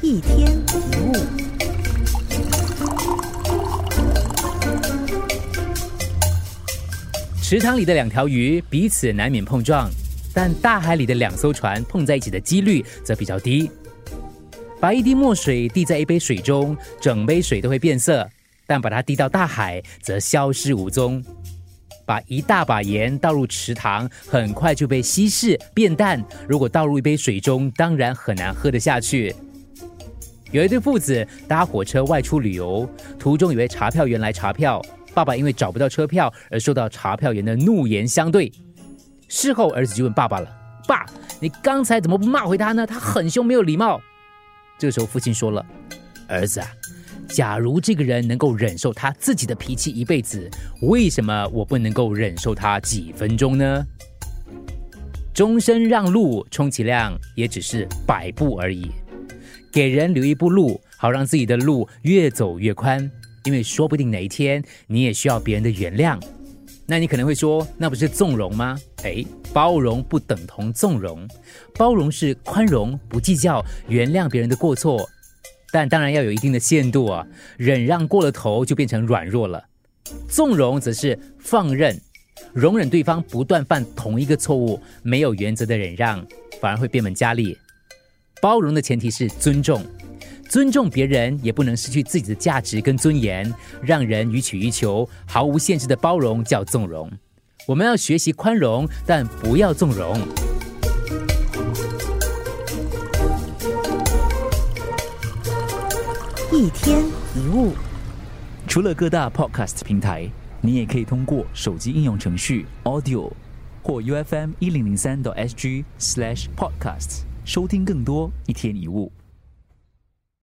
一天一物。池塘里的两条鱼彼此难免碰撞，但大海里的两艘船碰在一起的几率则比较低。把一滴墨水滴在一杯水中，整杯水都会变色；但把它滴到大海，则消失无踪。把一大把盐倒入池塘，很快就被稀释变淡。如果倒入一杯水中，当然很难喝得下去。有一对父子搭火车外出旅游，途中有位查票员来查票，爸爸因为找不到车票而受到查票员的怒言相对。事后，儿子就问爸爸了：“爸，你刚才怎么不骂回他呢？他很凶，没有礼貌。”这时候，父亲说了：“儿子啊，假如这个人能够忍受他自己的脾气一辈子，为什么我不能够忍受他几分钟呢？终身让路，充其量也只是百步而已。给人留一步路，好让自己的路越走越宽，因为说不定哪一天你也需要别人的原谅。那你可能会说，那不是纵容吗？哎，包容不等同纵容，包容是宽容，不计较，原谅别人的过错，但当然要有一定的限度啊，忍让过了头就变成软弱了。纵容则是放任，容忍对方不断犯同一个错误，没有原则的忍让反而会变本加厉。包容的前提是尊重。尊重别人，也不能失去自己的价值跟尊严，让人予取予求，毫无限制的包容叫纵容。我们要学习宽容，但不要纵容。一天一物，除了各大 podcast 平台，你也可以通过手机应用程序 Audio 或 UFM 一零零三 SG slash podcasts 收听更多一天一物。